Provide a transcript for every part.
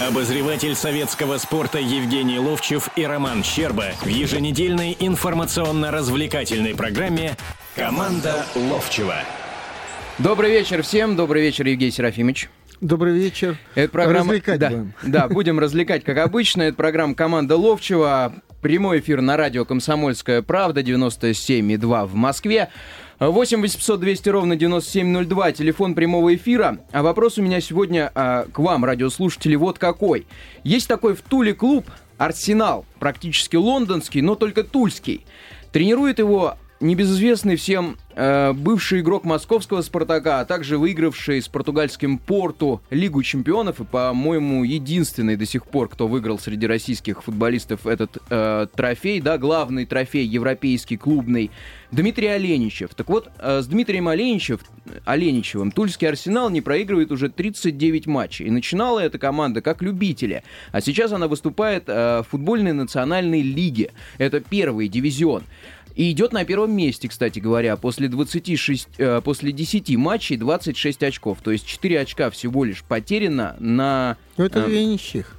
Обозреватель советского спорта Евгений Ловчев и Роман Щерба в еженедельной информационно-развлекательной программе «Команда Ловчева». Добрый вечер всем, добрый вечер, Евгений Серафимович. Добрый вечер. Это программа... Развлекать да, будем. Да, будем развлекать, как обычно. Это программа «Команда Ловчева». Прямой эфир на радио «Комсомольская правда» 97,2 в Москве. 8 800 200 ровно 9702, телефон прямого эфира. А вопрос у меня сегодня а, к вам, радиослушатели, вот какой. Есть такой в Туле клуб «Арсенал», практически лондонский, но только тульский. Тренирует его небезызвестный всем бывший игрок московского «Спартака», а также выигравший с португальским «Порту» Лигу чемпионов и, по-моему, единственный до сих пор, кто выиграл среди российских футболистов этот э, трофей, да, главный трофей европейский, клубный, Дмитрий Оленичев. Так вот, э, с Дмитрием Оленичев, Оленичевым Тульский «Арсенал» не проигрывает уже 39 матчей. И начинала эта команда как любители, а сейчас она выступает э, в футбольной национальной лиге. Это первый дивизион. И идет на первом месте, кстати говоря, после, 26, э, после 10 матчей 26 очков. То есть 4 очка всего лишь потеряно на... Ну, это э, две ничьих.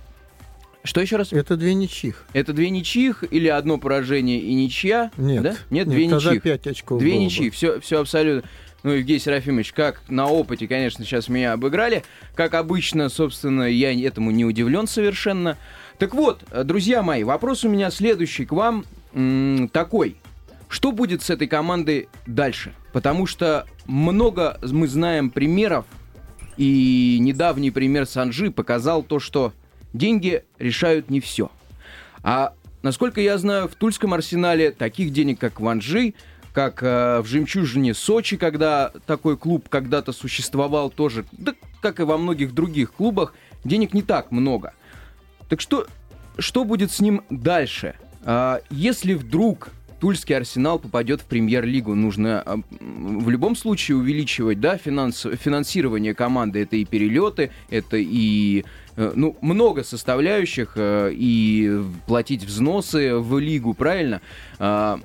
Что еще раз? Это две ничьих. Это две ничьих или одно поражение и ничья? Нет. Да? Нет, две тогда ничьих. пять очков Две бы. ничьи, все, все абсолютно. Ну, Евгений Серафимович, как на опыте, конечно, сейчас меня обыграли. Как обычно, собственно, я этому не удивлен совершенно. Так вот, э, друзья мои, вопрос у меня следующий к вам м, такой. Что будет с этой командой дальше? Потому что много мы знаем примеров, и недавний пример Санжи показал то, что деньги решают не все. А насколько я знаю, в Тульском арсенале таких денег, как в Анжи, как э, в «Жемчужине Сочи», когда такой клуб когда-то существовал тоже, да как и во многих других клубах, денег не так много. Так что, что будет с ним дальше? А, если вдруг Тульский Арсенал попадет в премьер-лигу, нужно а, в любом случае увеличивать да, финанс, финансирование команды. Это и перелеты, это и э, ну, много составляющих, э, и платить взносы в лигу, правильно? А,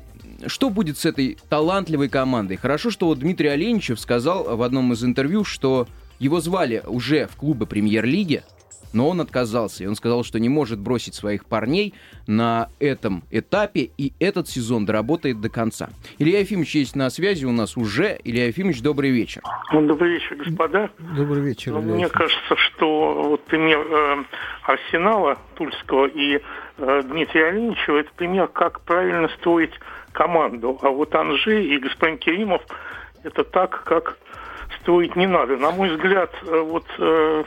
что будет с этой талантливой командой? Хорошо, что вот Дмитрий Оленичев сказал в одном из интервью, что его звали уже в клубы премьер-лиги, но он отказался. И он сказал, что не может бросить своих парней на этом этапе, и этот сезон доработает до конца. Илья Ефимович есть на связи у нас уже. Илья Ефимович, добрый вечер. Ну, Добрый вечер, господа. Добрый вечер. Ну, Илья Мне кажется, что вот пример э, Арсенала Тульского и э, Дмитрия Оленичева это пример, как правильно строить команду. А вот Анжи и господин Керимов это так, как строить не надо. На мой взгляд, э, вот э,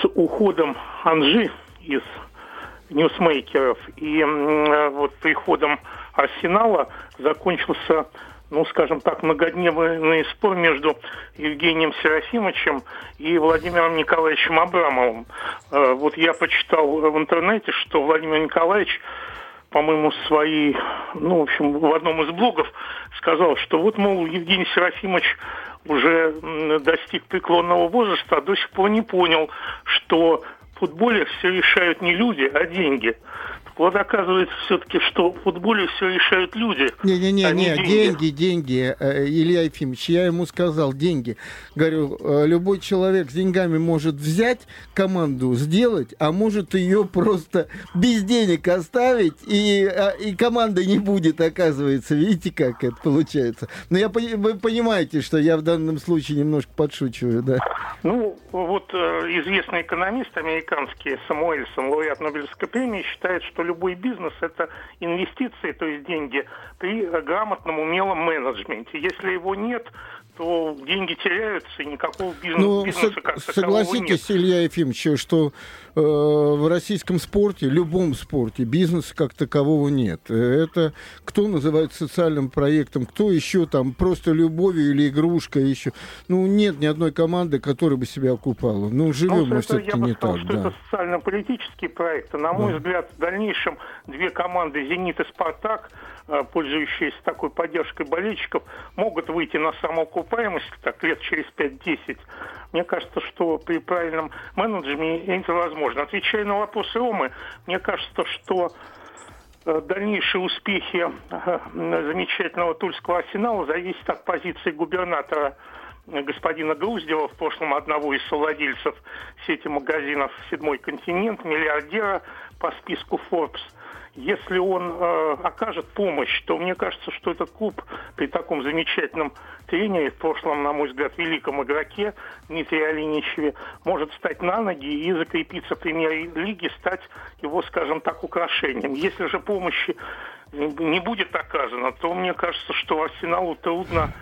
с уходом Анжи из ньюсмейкеров и э, вот приходом Арсенала закончился ну, скажем так, многодневный спор между Евгением Серафимовичем и Владимиром Николаевичем Абрамовым. Э, Вот я почитал в интернете, что Владимир Николаевич, по-моему, в своей, ну, в общем, в одном из блогов сказал, что вот, мол, Евгений Серафимович уже достиг преклонного возраста, а до сих пор не понял, что в футболе все решают не люди, а деньги. Вот оказывается все-таки, что в футболе все решают люди. Не-не-не, а не не, деньги, деньги, Э, Илья Ефимович, я ему сказал, деньги. Говорю, э, любой человек с деньгами может взять команду, сделать, а может ее просто без денег оставить, и, а, и команда не будет, оказывается. Видите, как это получается? Но я, вы понимаете, что я в данном случае немножко подшучиваю, да? Ну, вот э, известный экономист американский Самуэльсон, лауреат Нобелевской премии, считает, что любой бизнес – это инвестиции, то есть деньги, при грамотном, умелом менеджменте. Если его нет, то деньги теряются, и никакого бизнеса, Ну, бизнеса как нет. согласитесь, Илья Ефимович, что в российском спорте, любом спорте, бизнеса как такового нет. Э, Это кто называет социальным проектом, кто еще там просто любовью или игрушкой еще. Ну, нет ни одной команды, которая бы себя окупала. Ну, живем Ну, мы все-таки не сказал, так, что да. это социально-политический проект. И, на мой Да. взгляд, в дальнейшем две команды «Зенит» и «Спартак», э, пользующиеся такой поддержкой болельщиков, могут выйти на самоокупаемость так лет через 5-10. Мне кажется, что при правильном менеджменте это возможно. Отвечая на вопрос Ромы, мне кажется, что э, дальнейшие успехи э, замечательного Тульского арсенала зависят от позиции губернатора господина Груздева, в прошлом одного из совладельцев сети магазинов «Седьмой континент», миллиардера по списку Forbes – если он э, окажет помощь, то мне кажется, что этот клуб при таком замечательном тренере, в прошлом, на мой взгляд, великом игроке Дмитрии Алиничеве, может встать на ноги и закрепиться в премьер-лиге, стать его, скажем так, украшением. Если же помощи не будет оказано, то мне кажется, что Арсеналу трудно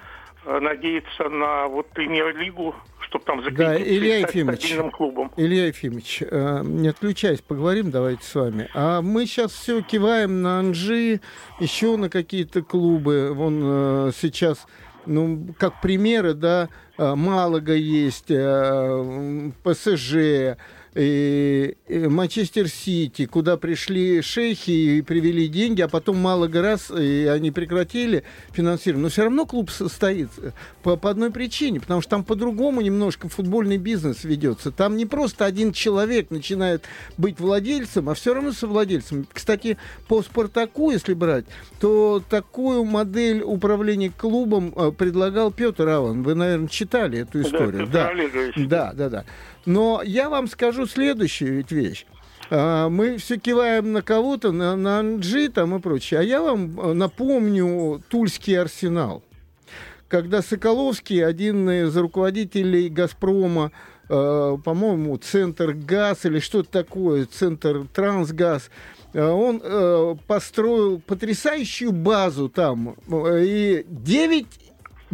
Э, надеяться на вот премьер-лигу, чтобы там закрепиться да, Илья Ефимович, клубом. Илья Ефимович, э, не отключаясь, поговорим давайте с вами. А мы сейчас все киваем на Анжи, еще на какие-то клубы. Вон э, сейчас, ну, как примеры, да, э, Малага есть, ПСЖ, Манчестер Сити, куда пришли шейхи и привели деньги, а потом мало раз и они прекратили финансирование. Но все равно клуб состоит по, по одной причине, потому что там по-другому немножко футбольный бизнес ведется. Там не просто один человек начинает быть владельцем, а все равно совладельцем. Кстати, по Спартаку, если брать, то такую модель управления клубом э, предлагал Петр Аван. Вы, наверное, читали эту историю. Да, да, да, да. Но я вам скажу следующую ведь вещь. А, мы все киваем на кого-то, на, на Анджи там и прочее. А я вам э, напомню Тульский арсенал. Когда Соколовский, один из руководителей «Газпрома», э, по-моему, Центр ГАЗ или что-то такое, Центр Трансгаз, э, он э, построил потрясающую базу там. Э, и 9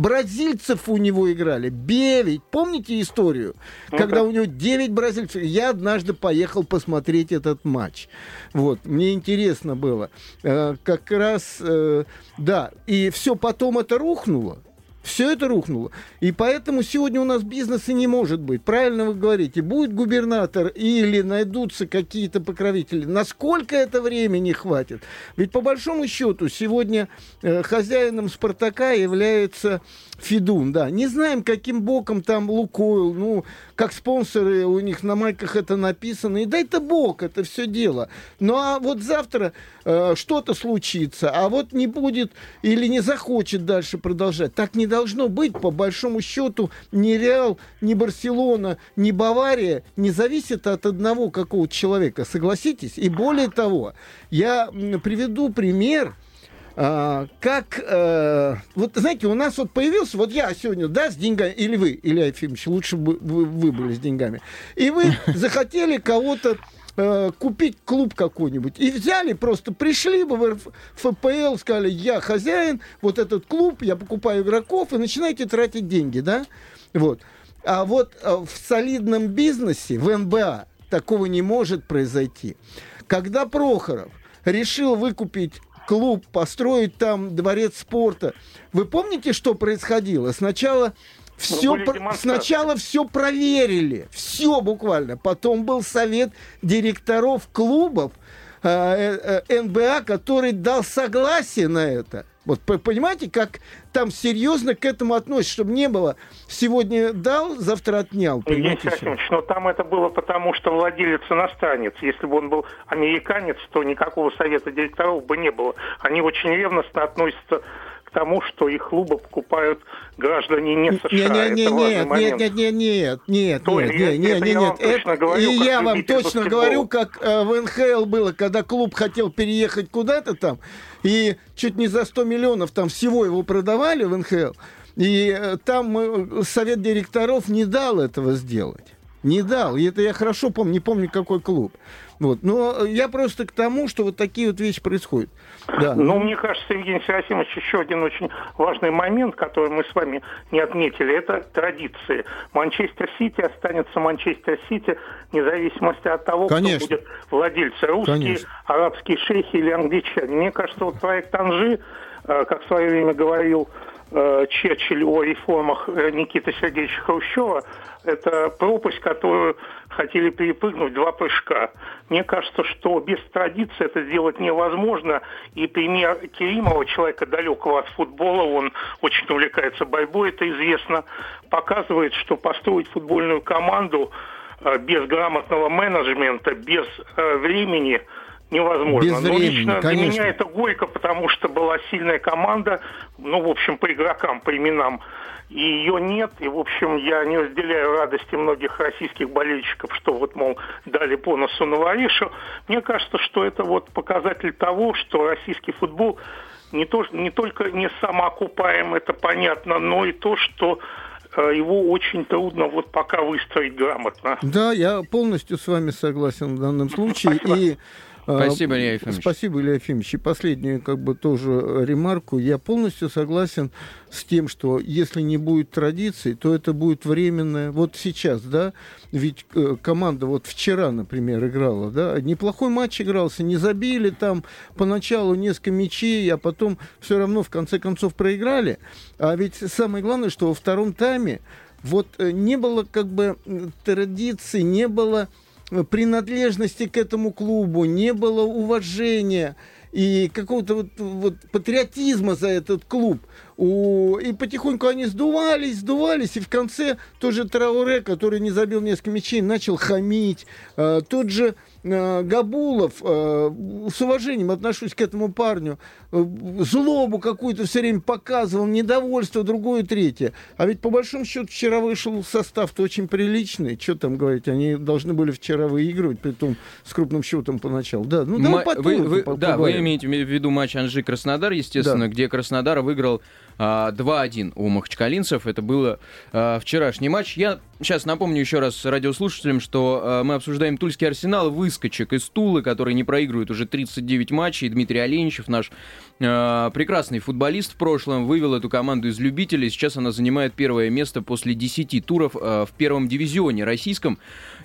бразильцев у него играли. Девять. Помните историю? Ну, Когда у него девять бразильцев. Я однажды поехал посмотреть этот матч. Вот. Мне интересно было. Э, как раз, э, да. И все потом это рухнуло. Все это рухнуло. И поэтому сегодня у нас бизнеса не может быть. Правильно вы говорите. Будет губернатор или найдутся какие-то покровители. Насколько это времени хватит? Ведь по большому счету сегодня э, хозяином «Спартака» является Фидун, да. Не знаем, каким боком там Лукойл, ну, как спонсоры у них на майках это написано. И дай-то бог это все дело. Ну, а вот завтра э, что-то случится, а вот не будет или не захочет дальше продолжать. Так не должно быть, по большому счету, ни Реал, ни Барселона, ни Бавария не зависит от одного какого-то человека, согласитесь? И более того, я приведу пример, а, как, а, вот знаете, у нас вот появился, вот я сегодня, да, с деньгами, или вы, Илья Ефимович, лучше бы вы, вы были с деньгами, и вы захотели кого-то э, купить клуб какой-нибудь. И взяли, просто пришли бы в ФПЛ, сказали, я хозяин, вот этот клуб, я покупаю игроков, и начинаете тратить деньги, да? Вот. А вот в солидном бизнесе, в НБА, такого не может произойти. Когда Прохоров решил выкупить клуб, построить там дворец спорта. Вы помните, что происходило? Сначала все, про... сначала все проверили, все буквально. Потом был совет директоров клубов э, э, э НБА, который дал согласие на это. Вот понимаете, как там серьезно к этому относятся, чтобы не было сегодня дал, завтра отнял. Понимаете, Евгений но там это было потому, что владелец иностранец. Если бы он был американец, то никакого совета директоров бы не было. Они очень ревностно относятся к тому, что их клубы покупают граждане не США. Нет, нет, нет, нет, нет, нет, нет, нет, То нет, нет, нет, нет, нет. Это, говорю, и я вам точно говорю, как э, в НХЛ было, когда клуб хотел переехать куда-то там, и чуть не за 100 миллионов там всего его продавали в НХЛ, и э, там э, совет директоров не дал этого сделать. Не дал. И это я хорошо помню, не помню, какой клуб. Вот. Но я просто к тому, что вот такие вот вещи происходят. Да. Ну, мне кажется, Евгений Серафимович, еще один очень важный момент, который мы с вами не отметили, это традиции. Манчестер Сити останется Манчестер Сити, вне зависимости от того, Конечно. кто будет владельцы, русские, Конечно. арабские шейхи или англичане. Мне кажется, вот проект Анжи, э, как в свое время говорил Черчилль о реформах э, Никиты Сергеевича Хрущева, это пропасть, которую хотели перепрыгнуть два прыжка. Мне кажется, что без традиции это сделать невозможно. И пример Керимова, человека далекого от футбола, он очень увлекается борьбой, это известно, показывает, что построить футбольную команду э, без грамотного менеджмента, без э, времени невозможно. Без времени, Но лично конечно. для меня это горько, потому что была сильная команда, ну, в общем, по игрокам, по именам. И ее нет, и, в общем, я не разделяю радости многих российских болельщиков, что вот, мол, дали по носу Новоришу. Мне кажется, что это вот показатель того, что российский футбол не, то, не только не самоокупаем, это понятно, но и то, что э, его очень трудно вот пока выстроить грамотно. Да, я полностью с вами согласен в данном случае. И э, Спасибо, Илья Ефимович. Спасибо, Илья Ефимович. И последнюю, как бы, тоже ремарку. Я полностью согласен с тем, что если не будет традиций, то это будет временное. Вот сейчас, да, ведь э, команда вот вчера, например, играла, да, неплохой матч игрался, не забили там поначалу несколько мячей, а потом все равно в конце концов проиграли. А ведь самое главное, что во втором тайме вот э, не было как бы м, традиций, не было принадлежности к этому клубу, не было уважения и какого-то вот, вот патриотизма за этот клуб. У... И потихоньку они сдувались, сдувались, и в конце тоже Трауре, который не забил несколько мячей, начал хамить. А, тот же Габулов, а, с уважением отношусь к этому парню, а, злобу какую-то все время показывал, недовольство, другое, третье. А ведь по большому счету вчера вышел состав-то очень приличный. Что там говорить, они должны были вчера выигрывать, при том с крупным счетом поначалу. Да, ну Ма- потом вы, вы- да, вы имеете в виду матч Анжи-Краснодар, естественно, где Краснодар выиграл 2-1 у махачкалинцев. Это было а, вчерашний матч. Я сейчас напомню еще раз радиослушателям, что а, мы обсуждаем Тульский Арсенал, выскочек из Тулы, который не проигрывает уже 39 матчей. Дмитрий Оленичев, наш а, прекрасный футболист в прошлом, вывел эту команду из любителей. Сейчас она занимает первое место после 10 туров а, в первом дивизионе российском.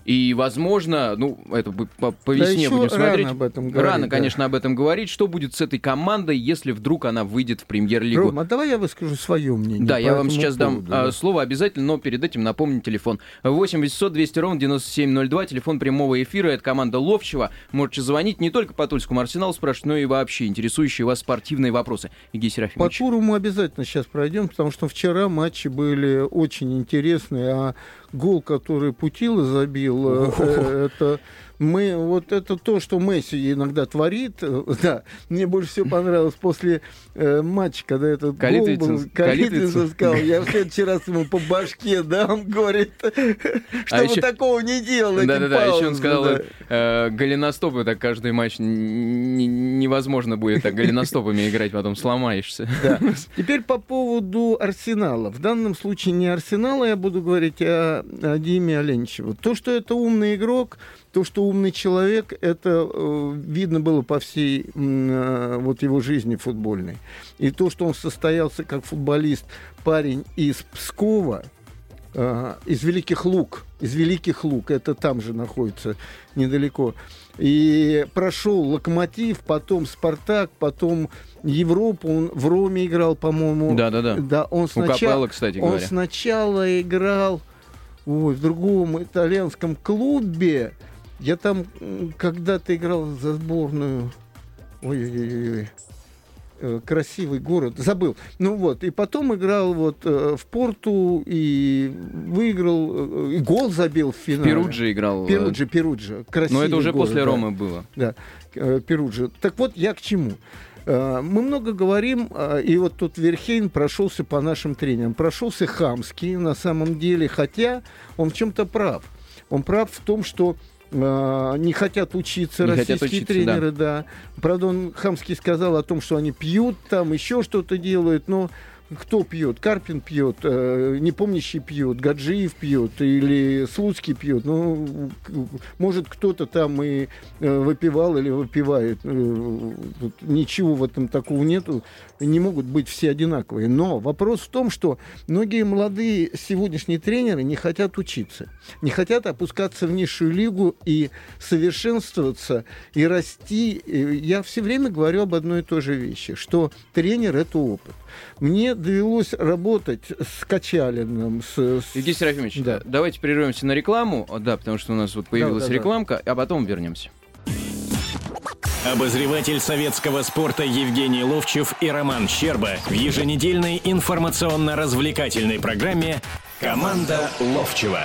И, возможно, ну, это по, по Да весне еще будем рано смотреть. об этом говорить, Рано, да. конечно, об этом говорить. Что будет с этой командой, если вдруг она выйдет в премьер-лигу? Рома, давай я выскажу свое мнение. Да, по я вам сейчас дам поводу, а, да. слово обязательно, но перед этим напомню телефон. 8 800 200 ровно 9702, телефон прямого эфира, это команда Ловчева. Можете звонить не только по Тульскому Арсеналу спрашивать, но и вообще интересующие вас спортивные вопросы. Евгений По Серафимович. туру мы обязательно сейчас пройдем, потому что вчера матчи были очень интересные, а гол, который Путила забил, э, э, это мы, вот это то, что Месси иногда творит, э, да, мне больше всего понравилось после э, матча, когда этот Калитвицин- гол был, Калитвицин. Сказал, я в следующий раз ему по башке дам, говорит, чтобы еще- такого не делал Да-да-да, еще он сказал, да. э, голеностопы, так каждый матч невозможно будет так голеностопами играть, потом сломаешься. Да. Теперь по поводу Арсенала. В данном случае не Арсенала я буду говорить, а о Диме Оленичеву. То, что это умный игрок, то, что умный человек, это э, видно было по всей э, вот его жизни футбольной. И то, что он состоялся как футболист, парень из Пскова, э, из Великих Луг, из Великих Луг, это там же находится недалеко. И прошел Локомотив, потом Спартак, потом Европу, он в Роме играл, по-моему. Да-да-да. Да, он У сначала, Капелло, кстати он говоря. сначала играл ой, в другом итальянском клубе. Я там когда-то играл за сборную. Ой-ой-ой. Э, Красивый город, забыл. Ну вот, и потом играл вот э, в Порту и выиграл, э, и гол забил в финале. Перуджи играл. Перуджи, Перуджи. Красивый Но это уже город, после да Ромы было. да, э, Перуджи. Так вот, я к чему? Мы много говорим, и вот тут Верхейн прошелся по нашим тренерам. Прошелся хамский на самом деле, хотя он в чем-то прав. Он прав в том, что не хотят учиться Не хотят российские учиться, тренеры, да. Правда, он хамский сказал о том, что они пьют там, еще что-то делают, но кто пьет? Карпин пьет, э, непомнящий пьет, Гаджиев пьет или Слуцкий пьет. Ну, может, кто-то там и э, выпивал или выпивает. Э, тут ничего в этом такого нету. Не могут быть все одинаковые. Но вопрос в том, что многие молодые сегодняшние тренеры не хотят учиться. Не хотят опускаться в низшую лигу и совершенствоваться, и расти. И Я все время говорю об одной и той же вещи, что тренер – это опыт. Мне довелось работать с Качалиным, с... с- Евгений Серафимович, Да. давайте прервемся на рекламу. Да, потому что у нас вот появилась да, да. рекламка, а потом вернемся. Обозреватель советского спорта Евгений Ловчев и Роман Щерба в еженедельной информационно-развлекательной программе «Команда Ловчева».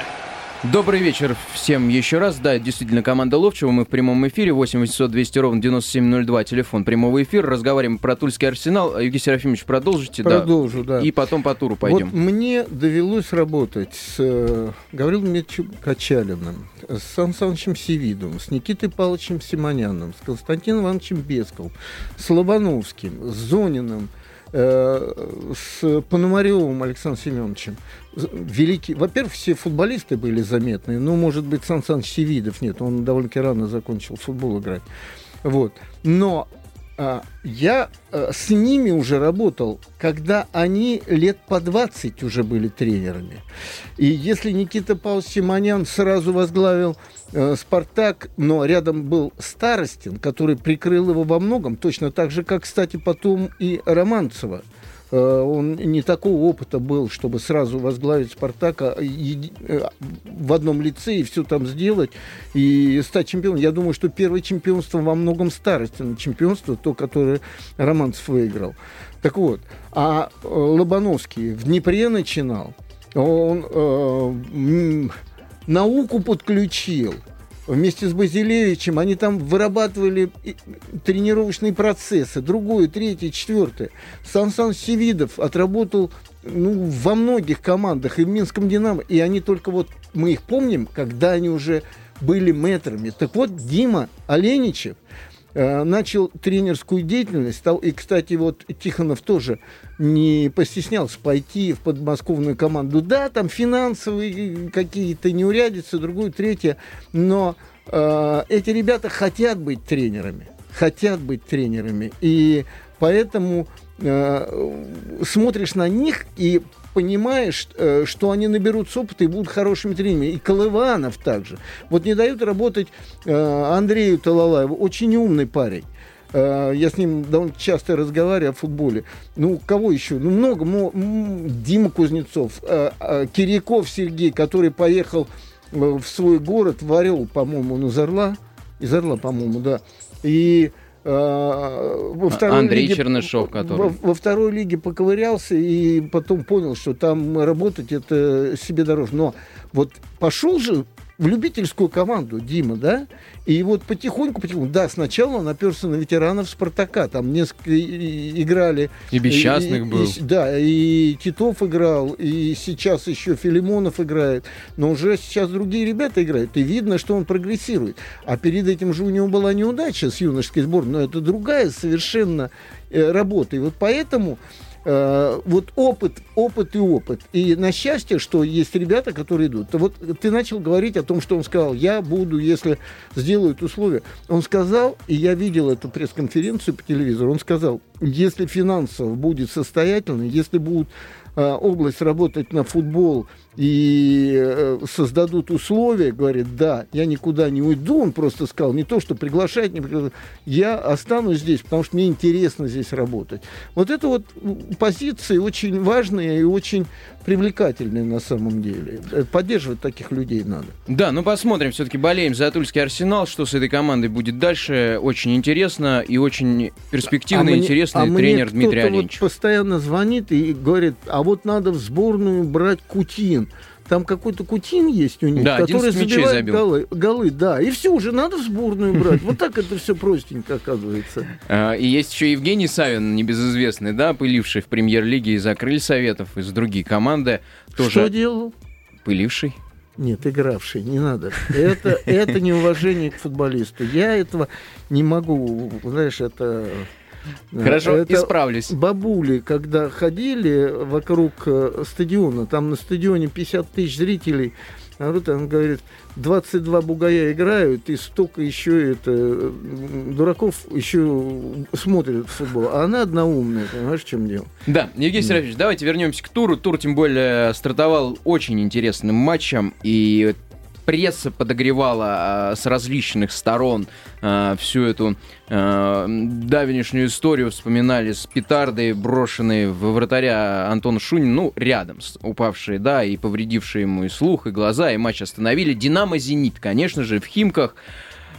Добрый вечер всем еще раз. Да, действительно, команда Ловчева. Мы в прямом эфире. 8 800 200 ровно 9702. Телефон прямого эфира. Разговариваем про Тульский арсенал. Евгений Серафимович, продолжите. Продолжу, да. И потом по туру пойдем. Вот мне довелось работать с э, Гаврилом Дмитриевичем Качалиным, с Сан Санычем Севидовым, с Никитой Павловичем Симоняном, с Константином Ивановичем Бесковым, с Лобановским, с Зониным, э, с Пономаревым Александром Семеновичем великий... Во-первых, все футболисты были заметные. Ну, может быть, Сан Саныч Севидов нет. Он довольно-таки рано закончил футбол играть. Вот. Но а, я а, с ними уже работал, когда они лет по 20 уже были тренерами. И если Никита Павлович Симонян сразу возглавил э, «Спартак», но рядом был Старостин, который прикрыл его во многом, точно так же, как, кстати, потом и Романцева – Э, он не такого опыта был, чтобы сразу возглавить Спартака э, в одном лице и все там сделать и стать чемпионом. Я думаю, что первое чемпионство во многом старости на чемпионство, то, которое Романцев выиграл. Так вот, а э, Лобановский в Днепре начинал, он э, науку подключил – вместе с Базилевичем, они там вырабатывали тренировочные процессы, другое, третье, четвертое. Сан Сан Севидов отработал ну, во многих командах, и в Минском «Динамо», и они только вот, мы их помним, когда они уже были метрами. Так вот, Дима Оленичев начал тренерскую деятельность, стал, и, кстати, вот Тихонов тоже не постеснялся пойти в подмосковную команду. Да, там финансовые какие-то неурядицы, другое, третье, но э, эти ребята хотят быть тренерами, хотят быть тренерами, и поэтому э, смотришь на них и понимаешь, э, что они наберутся опыта и будут хорошими тренерами. И Колыванов также. Вот не дают работать э, Андрею Талалаеву, очень умный парень. Э, я с ним довольно часто разговариваю о футболе. Ну, кого еще? Ну, много. Дима Кузнецов, э, э, Киряков Сергей, который поехал в свой город, в Орел, по-моему, он из Орла. Из Орла, по-моему, да. И во второй Андрей лиге, Чернышов, который... Во, во второй лиге поковырялся и потом понял, что там работать это себе дороже. Но вот пошел же в любительскую команду Дима, да, и вот потихоньку, потихоньку, да, сначала он оперся на ветеранов Спартака, там несколько играли. И Бесчастных и, был. И, да, и Титов играл, и сейчас еще Филимонов играет, но уже сейчас другие ребята играют, и видно, что он прогрессирует. А перед этим же у него была неудача с юношеской сборной, но это другая совершенно э, работа. И вот поэтому Э, вот опыт, опыт и опыт. И на счастье, что есть ребята, которые идут. Вот ты начал говорить о том, что он сказал, я буду, если сделают условия. Он сказал, и я видел эту пресс-конференцию по телевизору, он сказал, если финансово будет состоятельно, если будут э, область работать на футбол и э, создадут условия, говорит, да, я никуда не уйду, он просто сказал, не то, что приглашать, не приглашать, я останусь здесь, потому что мне интересно здесь работать. Вот это вот позиции очень важные и очень привлекательные на самом деле. Э, поддерживать таких людей надо. Да, ну посмотрим, все-таки болеем за Тульский Арсенал, что с этой командой будет дальше, очень интересно и очень перспективный, а интересный мне, а тренер мне Дмитрий Оленич. Вот постоянно звонит и говорит, а вот надо в сборную брать Кутин. Там какой-то Кутин есть у них, да, который забивает забил. голы, голы. Да, и все, уже надо в сборную брать. Вот так это все простенько оказывается. А, и есть еще Евгений Савин, небезызвестный, да, пыливший в премьер-лиге из-за крыль советов, из других команды. Тоже... Что делал? Пыливший. Нет, игравший, не надо. Это, это неуважение к футболисту. Я этого не могу, знаешь, это Хорошо, это исправлюсь. Бабули, когда ходили вокруг э, стадиона, там на стадионе 50 тысяч зрителей, вот он говорит, 22 бугая играют, и столько еще это дураков еще смотрят футбол. А она одна умная, понимаешь, в чем дело? Да, Евгений Серафимович, давайте вернемся к туру. Тур, тем более, стартовал очень интересным матчем, и пресса подогревала э, с различных сторон э, всю эту э, давнешнюю историю, вспоминали с петардой, брошенные в вратаря Антона Шунина, ну, рядом, упавшие, да, и повредившие ему и слух, и глаза, и матч остановили. «Динамо-Зенит», конечно же, в Химках.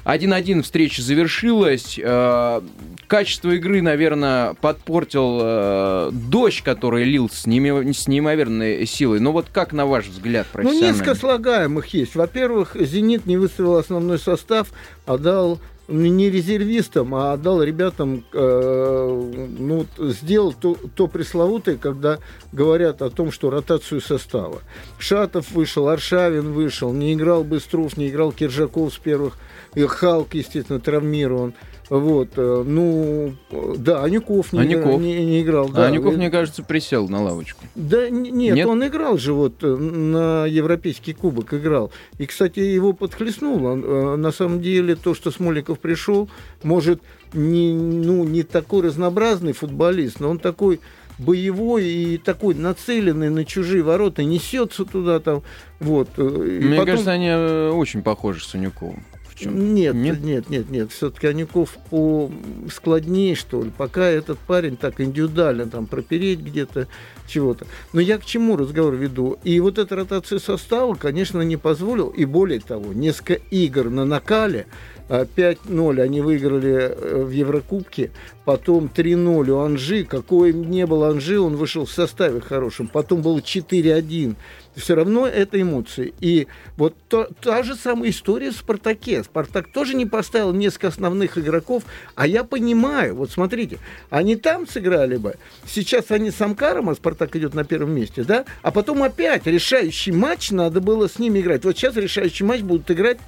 1-1 встреча завершилась. Э, качество игры, наверное, подпортил э, дождь, который лил с, неимо, с неимоверной силой. Но вот как, на ваш взгляд, Ну, несколько слагаемых есть. Во-первых, «Зенит» не выставил основной состав, а дал не резервистам, а отдал ребятам, э, ну, сделал то, то пресловутое, когда говорят о том, что ротацию состава. Шатов вышел, Аршавин вышел, не играл Быстров, не играл Киржаков с первых, и Халк, естественно, травмирован. Вот, э, ну, да, Анюков не, Анюков. Играл, не, не играл. Да. А Анюков, мне кажется, присел на лавочку. Да нет, Нет? он играл же вот э, на Европейский кубок играл. И, кстати, его подхлестнуло. Э, На самом деле, то, что Смоликов пришел, может, не, ну, не такой разнообразный футболист, но он такой боевой и такой нацеленный на чужие ворота, несется туда там. Вот. И Мне потом- кажется, они очень похожи с Анюковым. Чем? нет, Нет? нет, нет, нет, Все-таки Анюков по складнее, что ли. Пока этот парень так индивидуально там пропереть где-то чего-то. Но я к чему разговор веду? И вот эта ротация состава, конечно, не позволил. И более того, несколько игр на накале. а, 5-0 они выиграли э, в Еврокубке, потом 3-0 у Анжи. Какой не был Анжи, он вышел в составе хорошем. Потом было 4-1 все равно это эмоции. И вот то- та же самая история в «Спартаке». «Спартак» тоже не поставил несколько основных игроков, а я понимаю, вот смотрите, они там сыграли бы, сейчас они с Амкаром, а «Спартак» идет на первом месте, да, а потом опять решающий матч надо было с ними играть. Вот сейчас решающий матч будут играть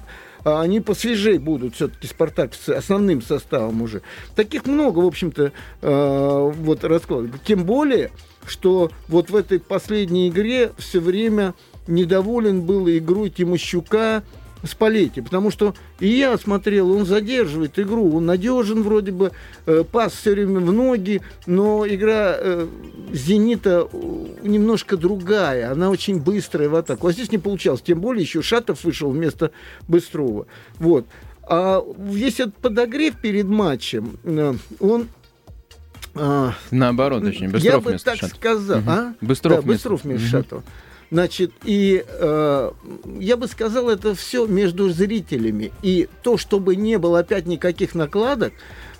а они посвежее будут все-таки Спартак с основным составом уже. Таких много, в общем-то, э, вот раскладов. Тем более, что вот в этой последней игре все время недоволен был игрой Тимощука с Палетти, потому что и я смотрел, он задерживает игру, он надежен вроде бы, э, пас все время в ноги, но игра э, «Зенита» немножко другая, она очень быстрая в атаку. А здесь не получалось, тем более еще Шатов вышел вместо Быстрова. Вот. А весь этот подогрев перед матчем, э, он... а, Наоборот, очень. я Быстров бы вместо так Шатова. сказал. Мгм. А? Быстров да, вместо- Быстров вместо. Шатова. Значит, и э, я бы сказал, это все между зрителями. И то, чтобы не было опять никаких накладок,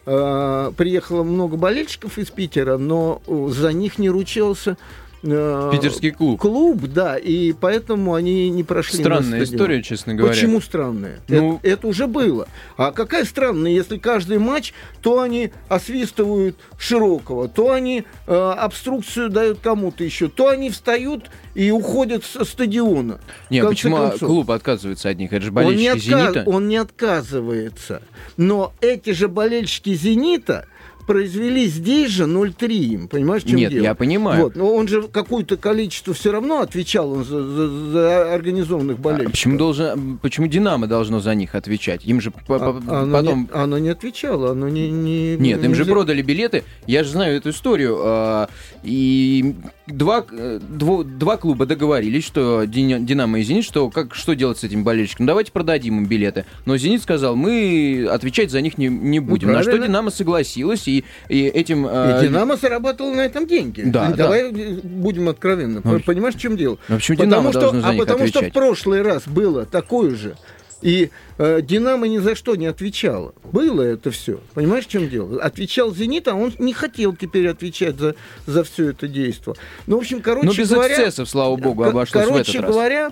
э, приехало много болельщиков из Питера, но э, за них не ручался э, Питерский клуб. клуб, да, и поэтому они не прошли на Странная история, честно говоря. Почему странная? Ну- это, это уже было. А какая странная, если каждый матч, то они освистывают Широкого, то они э, обструкцию дают кому-то еще, то они встают и уходят со стадиона. Не, конце почему концов. клуб отказывается от них? Это же Он не, болельщики отка- «Зенита». он не отказывается. Но эти же болельщики «Зенита» произвели здесь же 0-3 им. Понимаешь, в чем Нет, дело? я понимаю. Вот. Но он же какое-то количество все равно отвечал он за, за- за организованных А болельщиков. почему, должен, почему Динамо должно за них отвечать? Им же по- А- по- оно, потом... не, оно не отвечало, оно не... не Нет, им не же взя- продали билеты. Я же знаю эту историю. а, И два, э, дво- два клуба договорились, что Дин- Динамо и Зенит, что как что делать с этим болельщиком? Давайте продадим им билеты. Но Зенит сказал, мы отвечать за них не, не будем. На что правильно. Динамо согласилась, и, и этим... э, И Динамо заработал на этом деньги. Да, Давай будем откровенны. Ну, Понимаешь, в чем дело? Ну, почему потому Динамо что, а потому что в отвечать? прошлый раз было такое же. И э, Динамо ни за что не отвечало. Было это все. Понимаешь, в чем дело? Отвечал Зенит, а он не хотел теперь отвечать за, за все это действие. Ну, в общем, короче Но без говоря... эксцессов, слава богу, обошлось в Короче этот раз. говоря,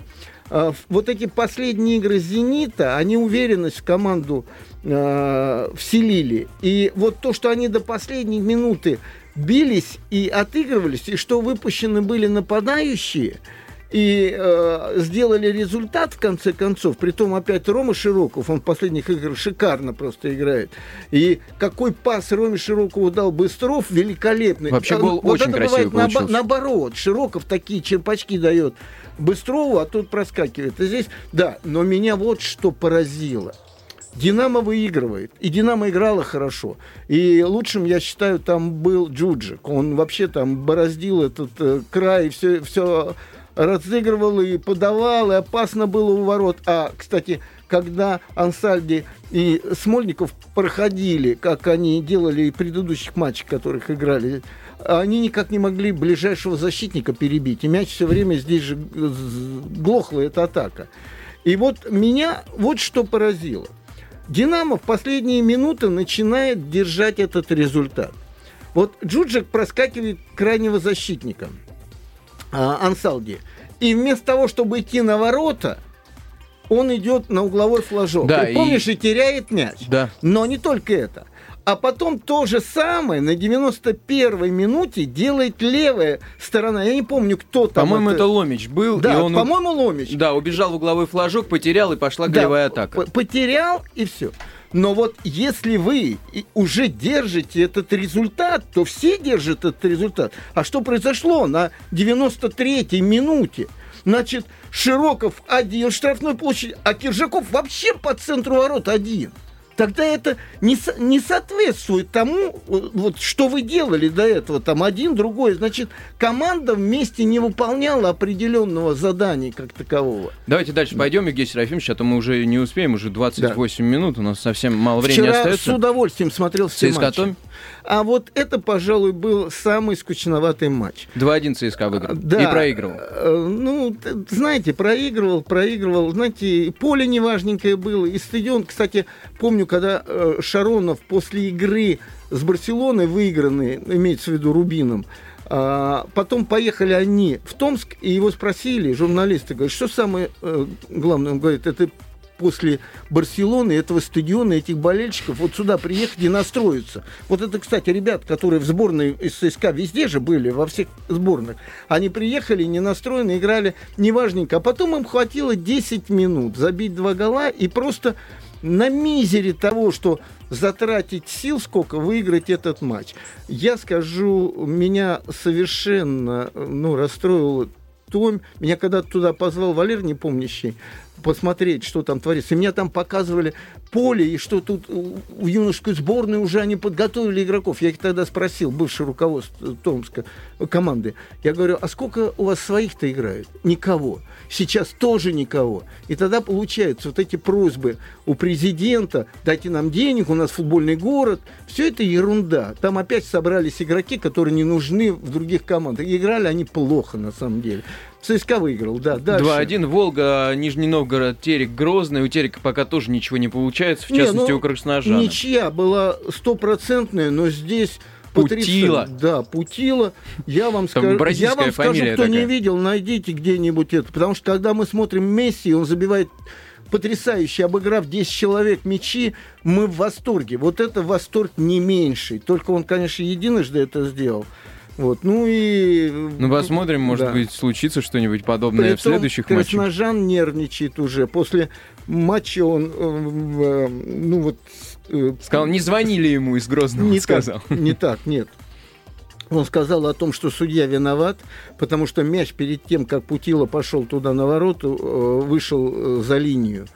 э, в- вот эти последние игры «Зенита», они уверенность в команду э, вселили. И вот то, что они до последней минуты бились и отыгрывались, и что выпущены были нападающие, и э, сделали результат в конце концов. Притом опять Рома Широков, он в последних играх шикарно просто играет. И какой пас Роме Широкову дал Быстров, великолепный. Вообще А, гол вот очень это красивый бывает наоборот. Широков такие черпачки дает Быстрову, а тут проскакивает. И здесь, да, но меня вот что поразило. Динамо выигрывает. И Динамо играла хорошо. И лучшим, я считаю, там был Джуджик. Он вообще там бороздил этот э, край, все, все разыгрывал и подавал, и опасно было у ворот. А, кстати, когда Ансальди и Смольников проходили, как они делали и предыдущих матчах, которых играли, они никак не могли ближайшего защитника перебить. И мяч все время здесь же глохла эта атака. И вот меня вот что поразило. Динамо в последние минуты начинает держать этот результат. Вот Джуджик проскакивает крайнего защитника а, Ансалди. И вместо того, чтобы идти на ворота, он идет на угловой флажок. Да, и помнишь, и... и теряет мяч. Да. Но не только это. А потом то же самое на 91-й минуте делает левая сторона. Я не помню, кто там. По-моему, это... это Ломич был. Да, он... по-моему, Ломич. Да, убежал в угловой флажок, потерял и пошла да, голевая атака. Потерял и все. Но вот если вы уже держите этот результат, то все держат этот результат. А что произошло на 93-й минуте? Значит, Широков один штрафной площади, а Киржаков вообще по центру ворот один тогда это не, не соответствует тому, вот, что вы делали до этого, там один, другой. Значит, команда вместе не выполняла определенного задания как такового. Давайте дальше пойдем, Евгений Серафимович, а то мы уже не успеем, уже 28 да. минут, у нас совсем мало времени Вчера остается. с удовольствием смотрел все матчи. А вот это, пожалуй, был самый скучноватый матч. 2-1 ЦСКА выиграл. Да. И проигрывал. Э, ну, знаете, проигрывал, проигрывал. Знаете, поле неважненькое было. И стадион, кстати, помню, когда э, Шаронов после игры с Барселоной выигранный, имеется в виду Рубином, а, потом поехали они в Томск, и его спросили, журналисты, говорят, что самое э, главное? Он говорит, это после Барселоны, этого стадиона, этих болельщиков вот сюда приехать и настроиться. Вот это, кстати, ребят, которые в сборной из ЦСКА везде же были, во всех сборных, они приехали, не настроены, играли неважненько. А потом им хватило 10 минут забить два гола и просто на мизере того, что затратить сил, сколько выиграть этот матч. Я скажу, меня совершенно ну, расстроило то, меня когда туда позвал Валер Непомнящий, посмотреть, что там творится. И меня там показывали поле, и что тут в юношеской сборной уже они подготовили игроков. Я их тогда спросил, бывшее руководство Томска команды. Я говорю, а сколько у вас своих-то играют? Никого. Сейчас тоже никого. И тогда получается вот эти просьбы у президента, дайте нам денег, у нас футбольный город. Все это ерунда. Там опять собрались игроки, которые не нужны в других командах. Играли они плохо на самом деле. ЦСКА выиграл, да. 2-1. Волга, Нижний Новгород, Терек, Грозный. У Терека пока тоже ничего не получается, в частности, не, ну, у Красножана. Ничья была стопроцентная, но здесь Путила. Да, Путила. Я вам скажу, я вам скажу кто такая. не видел, найдите где-нибудь это. Потому что когда мы смотрим Месси, он забивает потрясающе, обыграв 10 человек мячи, мы в восторге. Вот это восторг не меньший. Только он, конечно, единожды это сделал. Вот, ну и... Ну, посмотрим, может да. быть, случится что-нибудь подобное Притом, в следующих матчах. Красножан нервничает уже. После матча он, э, ну вот... Э, сказал, не звонили ему из Грозного, не сказал. Так, не так, нет. Он сказал о том, что судья виноват, потому что мяч перед тем, как Путила пошел туда на вороту, э, вышел за линию.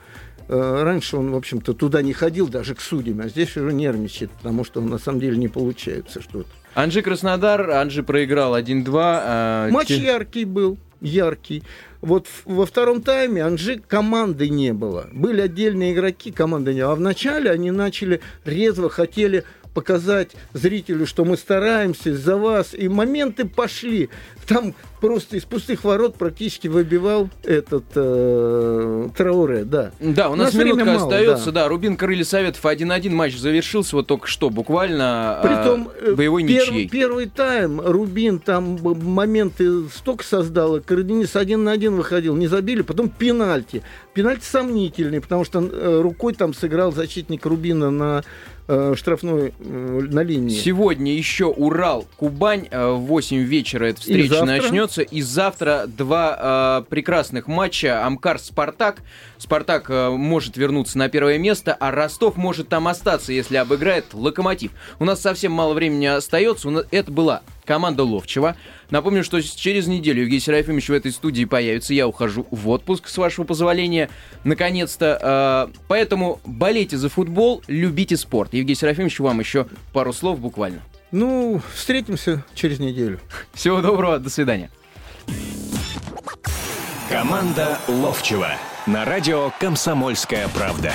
Раньше он, в общем-то, туда не ходил, даже к судьям, а здесь уже нервничает, потому что на самом деле не получается что-то. Анжи Краснодар, Анжи проиграл 1-2. А... Матч яркий был, яркий. Вот во втором тайме Анжи команды не было. Были отдельные игроки, команды не было. А в начале они начали резво, хотели показать зрителю, что мы стараемся за вас. И моменты пошли. Там просто из пустых ворот практически выбивал этот э, Трауре, да. Да, у нас, у нас минутка мало, остается, да. да. Рубин Крылья Советов 1-1 матч завершился вот только что, буквально Притом, э, боевой пер, ничьей. Первый тайм Рубин там моменты столько создал, Караденис один на один выходил, не забили, потом пенальти. Пенальти сомнительный, потому что э, рукой там сыграл защитник Рубина на э, штрафной э, на линии. Сегодня еще Урал, Кубань э, в 8 вечера эта встреча начнется. И завтра два э, прекрасных матча. Амкар Спартак. Спартак э, может вернуться на первое место, а Ростов может там остаться, если обыграет Локомотив. У нас совсем мало времени остается. Это была команда Ловчева. Напомню, что через неделю Евгений Серафимович в этой студии появится. Я ухожу в отпуск, с вашего позволения, наконец-то. Э, поэтому болейте за футбол, любите спорт. Евгений Серафимович, вам еще пару слов буквально. Ну, встретимся через неделю. Всего доброго, до свидания. Команда Ловчева на радио «Комсомольская правда».